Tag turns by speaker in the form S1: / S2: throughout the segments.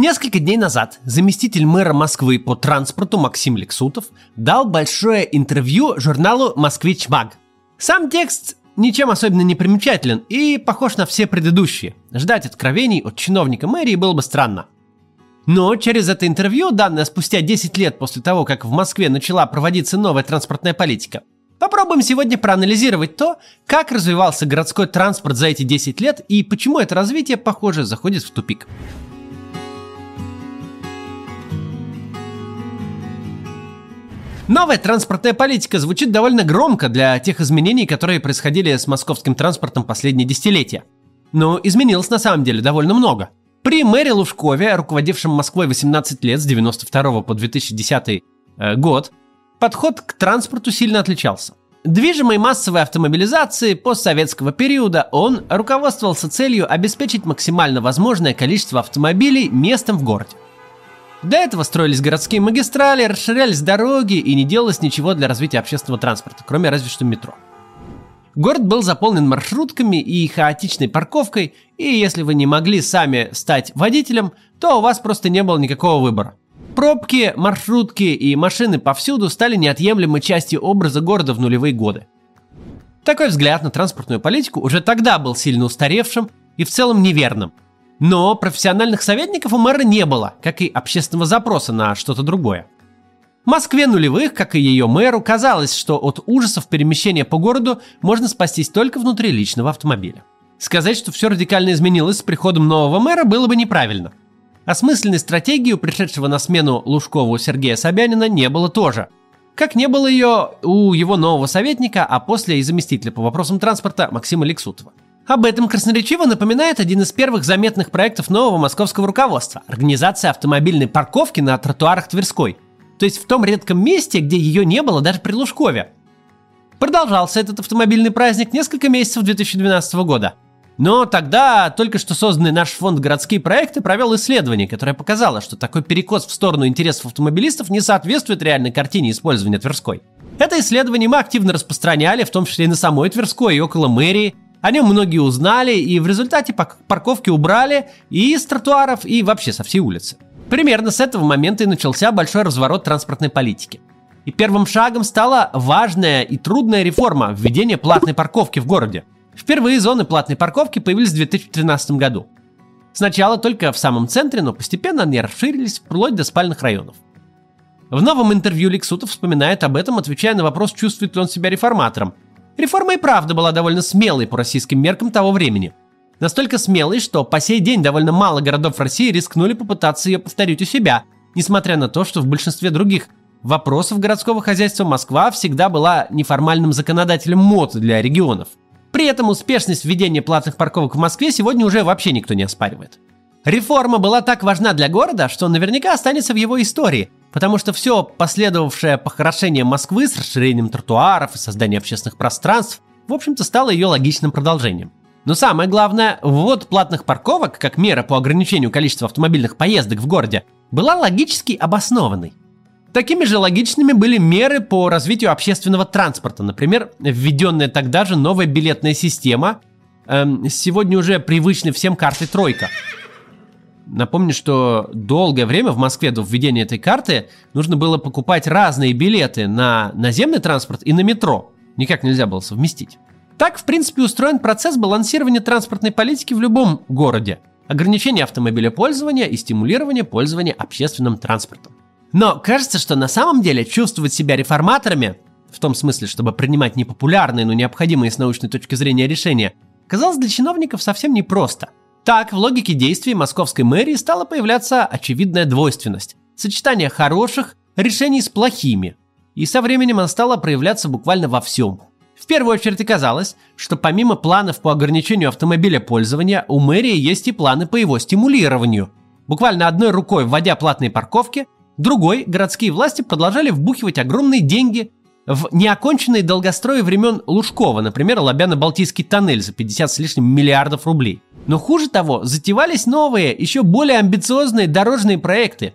S1: Несколько дней назад заместитель мэра Москвы по транспорту Максим Лексутов дал большое интервью журналу «Москвич Маг». Сам текст ничем особенно не примечателен и похож на все предыдущие. Ждать откровений от чиновника мэрии было бы странно. Но через это интервью, данное спустя 10 лет после того, как в Москве начала проводиться новая транспортная политика, попробуем сегодня проанализировать то, как развивался городской транспорт за эти 10 лет и почему это развитие, похоже, заходит в тупик. Новая транспортная политика звучит довольно громко для тех изменений, которые происходили с московским транспортом последние десятилетия. Но изменилось на самом деле довольно много. При мэре Лужкове, руководившем Москвой 18 лет с 92 по 2010 э, год, подход к транспорту сильно отличался. Движимой массовой автомобилизации постсоветского периода он руководствовался целью обеспечить максимально возможное количество автомобилей местом в городе. До этого строились городские магистрали, расширялись дороги и не делалось ничего для развития общественного транспорта, кроме разве что метро. Город был заполнен маршрутками и хаотичной парковкой, и если вы не могли сами стать водителем, то у вас просто не было никакого выбора. Пробки, маршрутки и машины повсюду стали неотъемлемой частью образа города в нулевые годы. Такой взгляд на транспортную политику уже тогда был сильно устаревшим и в целом неверным – но профессиональных советников у мэра не было, как и общественного запроса на что-то другое. Москве нулевых, как и ее мэру, казалось, что от ужасов перемещения по городу можно спастись только внутри личного автомобиля. Сказать, что все радикально изменилось с приходом нового мэра, было бы неправильно. Осмысленной стратегии у пришедшего на смену Лужкову Сергея Собянина не было тоже. Как не было ее у его нового советника, а после и заместителя по вопросам транспорта Максима Лексутова. Об этом красноречиво напоминает один из первых заметных проектов нового московского руководства – организация автомобильной парковки на тротуарах Тверской. То есть в том редком месте, где ее не было даже при Лужкове. Продолжался этот автомобильный праздник несколько месяцев 2012 года. Но тогда только что созданный наш фонд «Городские проекты» провел исследование, которое показало, что такой перекос в сторону интересов автомобилистов не соответствует реальной картине использования Тверской. Это исследование мы активно распространяли, в том числе и на самой Тверской и около мэрии – о нем многие узнали, и в результате парковки убрали и с тротуаров, и вообще со всей улицы. Примерно с этого момента и начался большой разворот транспортной политики. И первым шагом стала важная и трудная реформа введения платной парковки в городе. Впервые зоны платной парковки появились в 2013 году. Сначала только в самом центре, но постепенно они расширились вплоть до спальных районов. В новом интервью Лексутов вспоминает об этом, отвечая на вопрос, чувствует ли он себя реформатором – Реформа и правда была довольно смелой по российским меркам того времени. Настолько смелой, что по сей день довольно мало городов России рискнули попытаться ее повторить у себя, несмотря на то, что в большинстве других вопросов городского хозяйства Москва всегда была неформальным законодателем МОД для регионов. При этом успешность введения платных парковок в Москве сегодня уже вообще никто не оспаривает. Реформа была так важна для города, что наверняка останется в его истории, Потому что все последовавшее похорошение Москвы с расширением тротуаров и созданием общественных пространств, в общем-то, стало ее логичным продолжением. Но самое главное, ввод платных парковок, как мера по ограничению количества автомобильных поездок в городе, была логически обоснованной. Такими же логичными были меры по развитию общественного транспорта, например, введенная тогда же новая билетная система, эм, сегодня уже привычной всем карты «Тройка», Напомню, что долгое время в Москве до введения этой карты нужно было покупать разные билеты на наземный транспорт и на метро. Никак нельзя было совместить. Так, в принципе, устроен процесс балансирования транспортной политики в любом городе. Ограничение автомобилепользования и стимулирование пользования общественным транспортом. Но кажется, что на самом деле чувствовать себя реформаторами, в том смысле, чтобы принимать непопулярные, но необходимые с научной точки зрения решения, казалось для чиновников совсем непросто – так, в логике действий московской мэрии стала появляться очевидная двойственность. Сочетание хороших решений с плохими. И со временем она стала проявляться буквально во всем. В первую очередь оказалось, что помимо планов по ограничению автомобиля пользования, у мэрии есть и планы по его стимулированию. Буквально одной рукой вводя платные парковки, другой городские власти продолжали вбухивать огромные деньги в неоконченные долгострои времен Лужкова, например, Лобяно-Балтийский тоннель за 50 с лишним миллиардов рублей. Но хуже того, затевались новые, еще более амбициозные дорожные проекты.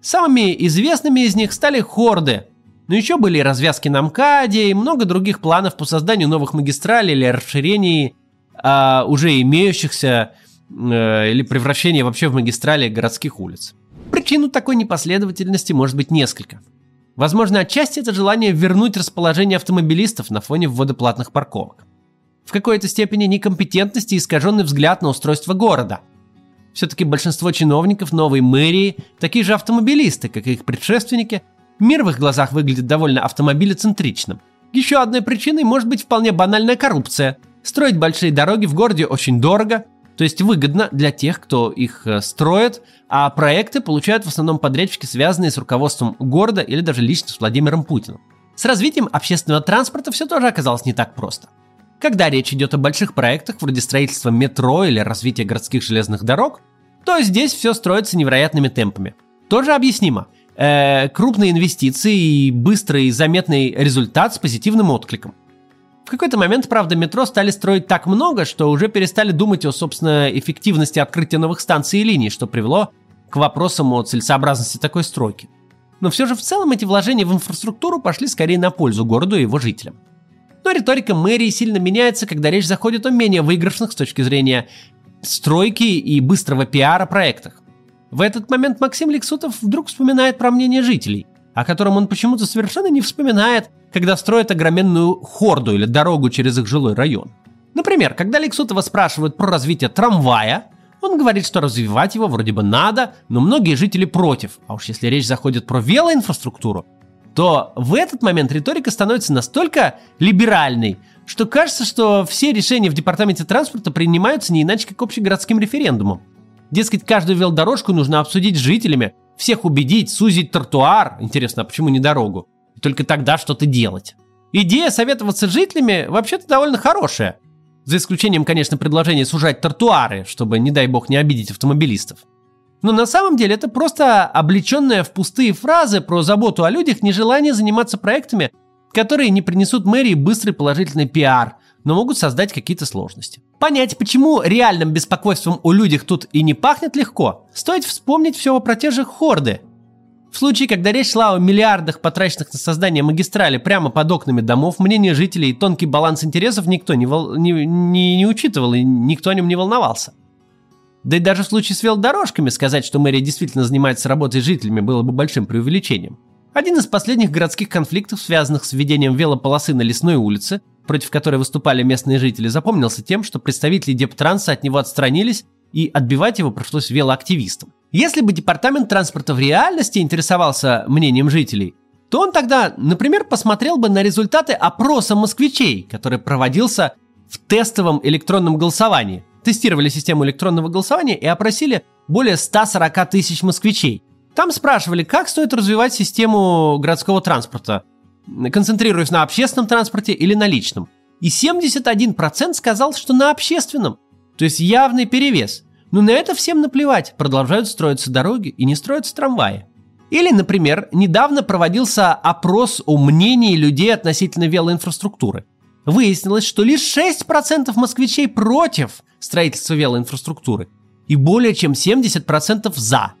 S1: Самыми известными из них стали Хорды, но еще были развязки на МКАДе и много других планов по созданию новых магистралей или расширении а, уже имеющихся э, или превращение вообще в магистрали городских улиц. Причин такой непоследовательности может быть несколько. Возможно, отчасти это желание вернуть расположение автомобилистов на фоне ввода платных парковок. В какой-то степени некомпетентность и искаженный взгляд на устройство города. Все-таки большинство чиновников новой мэрии такие же автомобилисты, как и их предшественники. Мир в их глазах выглядит довольно автомобилецентричным. Еще одной причиной может быть вполне банальная коррупция. Строить большие дороги в городе очень дорого, то есть выгодно для тех, кто их э, строит, а проекты получают в основном подрядчики, связанные с руководством города или даже лично с Владимиром Путиным. С развитием общественного транспорта все тоже оказалось не так просто. Когда речь идет о больших проектах, вроде строительства метро или развития городских железных дорог, то здесь все строится невероятными темпами. Тоже объяснимо. Э, крупные инвестиции и быстрый заметный результат с позитивным откликом – в какой-то момент, правда, метро стали строить так много, что уже перестали думать о, собственно, эффективности открытия новых станций и линий, что привело к вопросам о целесообразности такой стройки. Но все же в целом эти вложения в инфраструктуру пошли скорее на пользу городу и его жителям. Но риторика мэрии сильно меняется, когда речь заходит о менее выигрышных с точки зрения стройки и быстрого пиара проектах. В этот момент Максим Лексутов вдруг вспоминает про мнение жителей, о котором он почему-то совершенно не вспоминает, когда строят огроменную хорду или дорогу через их жилой район. Например, когда Лексутова спрашивают про развитие трамвая, он говорит, что развивать его вроде бы надо, но многие жители против. А уж если речь заходит про велоинфраструктуру, то в этот момент риторика становится настолько либеральной, что кажется, что все решения в департаменте транспорта принимаются не иначе, как общегородским референдумом. Дескать, каждую велодорожку нужно обсудить с жителями, всех убедить, сузить тротуар. Интересно, а почему не дорогу? и только тогда что-то делать. Идея советоваться с жителями вообще-то довольно хорошая. За исключением, конечно, предложения сужать тротуары, чтобы, не дай бог, не обидеть автомобилистов. Но на самом деле это просто облеченная в пустые фразы про заботу о людях нежелание заниматься проектами, которые не принесут мэрии быстрый положительный пиар, но могут создать какие-то сложности. Понять, почему реальным беспокойством у людях тут и не пахнет легко, стоит вспомнить все про те же хорды – в случае, когда речь шла о миллиардах, потраченных на создание магистрали прямо под окнами домов, мнение жителей и тонкий баланс интересов никто не, вол... не, не, не учитывал и никто о нем не волновался. Да и даже в случае с велодорожками сказать, что мэрия действительно занимается работой с жителями, было бы большим преувеличением. Один из последних городских конфликтов, связанных с введением велополосы на лесной улице, против которой выступали местные жители, запомнился тем, что представители Дептранса от него отстранились, и отбивать его пришлось велоактивистам. Если бы департамент транспорта в реальности интересовался мнением жителей, то он тогда, например, посмотрел бы на результаты опроса москвичей, который проводился в тестовом электронном голосовании. Тестировали систему электронного голосования и опросили более 140 тысяч москвичей. Там спрашивали, как стоит развивать систему городского транспорта, концентрируясь на общественном транспорте или на личном. И 71% сказал, что на общественном. То есть явный перевес. Но на это всем наплевать, продолжают строиться дороги и не строятся трамваи. Или, например, недавно проводился опрос о мнении людей относительно велоинфраструктуры. Выяснилось, что лишь 6% москвичей против строительства велоинфраструктуры и более чем 70% за.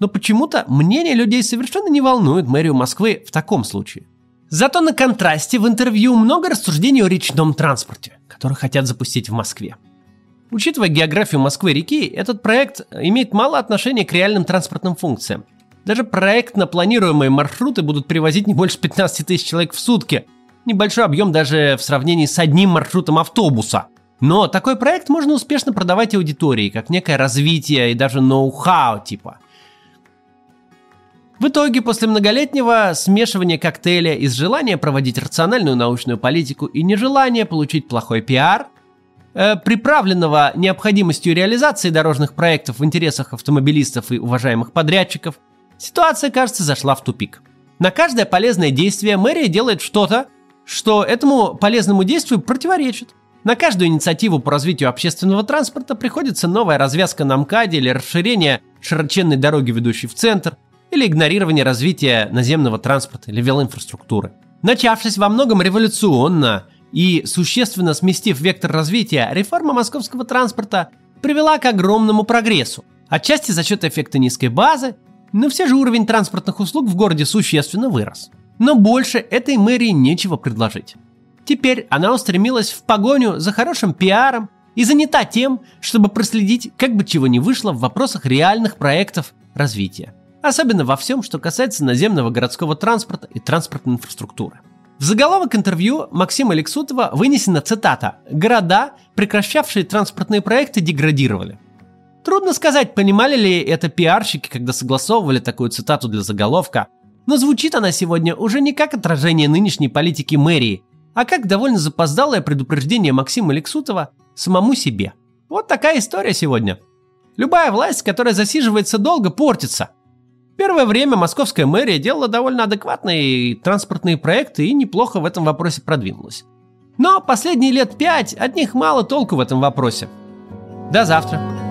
S1: Но почему-то мнение людей совершенно не волнует мэрию Москвы в таком случае. Зато на контрасте в интервью много рассуждений о речном транспорте, который хотят запустить в Москве. Учитывая географию Москвы-реки, этот проект имеет мало отношения к реальным транспортным функциям. Даже проектно планируемые маршруты будут привозить не больше 15 тысяч человек в сутки. Небольшой объем даже в сравнении с одним маршрутом автобуса. Но такой проект можно успешно продавать аудитории, как некое развитие и даже ноу-хау типа. В итоге, после многолетнего смешивания коктейля из желания проводить рациональную научную политику и нежелания получить плохой пиар, Э, приправленного необходимостью реализации дорожных проектов в интересах автомобилистов и уважаемых подрядчиков, ситуация, кажется, зашла в тупик. На каждое полезное действие мэрия делает что-то, что этому полезному действию противоречит. На каждую инициативу по развитию общественного транспорта приходится новая развязка на МКАДе или расширение широченной дороги, ведущей в центр, или игнорирование развития наземного транспорта или велоинфраструктуры. Начавшись во многом революционно и существенно сместив вектор развития, реформа московского транспорта привела к огромному прогрессу. Отчасти за счет эффекта низкой базы, но все же уровень транспортных услуг в городе существенно вырос. Но больше этой мэрии нечего предложить. Теперь она устремилась в погоню за хорошим пиаром и занята тем, чтобы проследить, как бы чего не вышло в вопросах реальных проектов развития. Особенно во всем, что касается наземного городского транспорта и транспортной инфраструктуры. В заголовок интервью Максима Лексутова вынесена цитата «Города, прекращавшие транспортные проекты, деградировали». Трудно сказать, понимали ли это пиарщики, когда согласовывали такую цитату для заголовка, но звучит она сегодня уже не как отражение нынешней политики мэрии, а как довольно запоздалое предупреждение Максима Лексутова самому себе. Вот такая история сегодня. Любая власть, которая засиживается долго, портится. Первое время московская мэрия делала довольно адекватные транспортные проекты и неплохо в этом вопросе продвинулась. Но последние лет пять от них мало толку в этом вопросе. До завтра.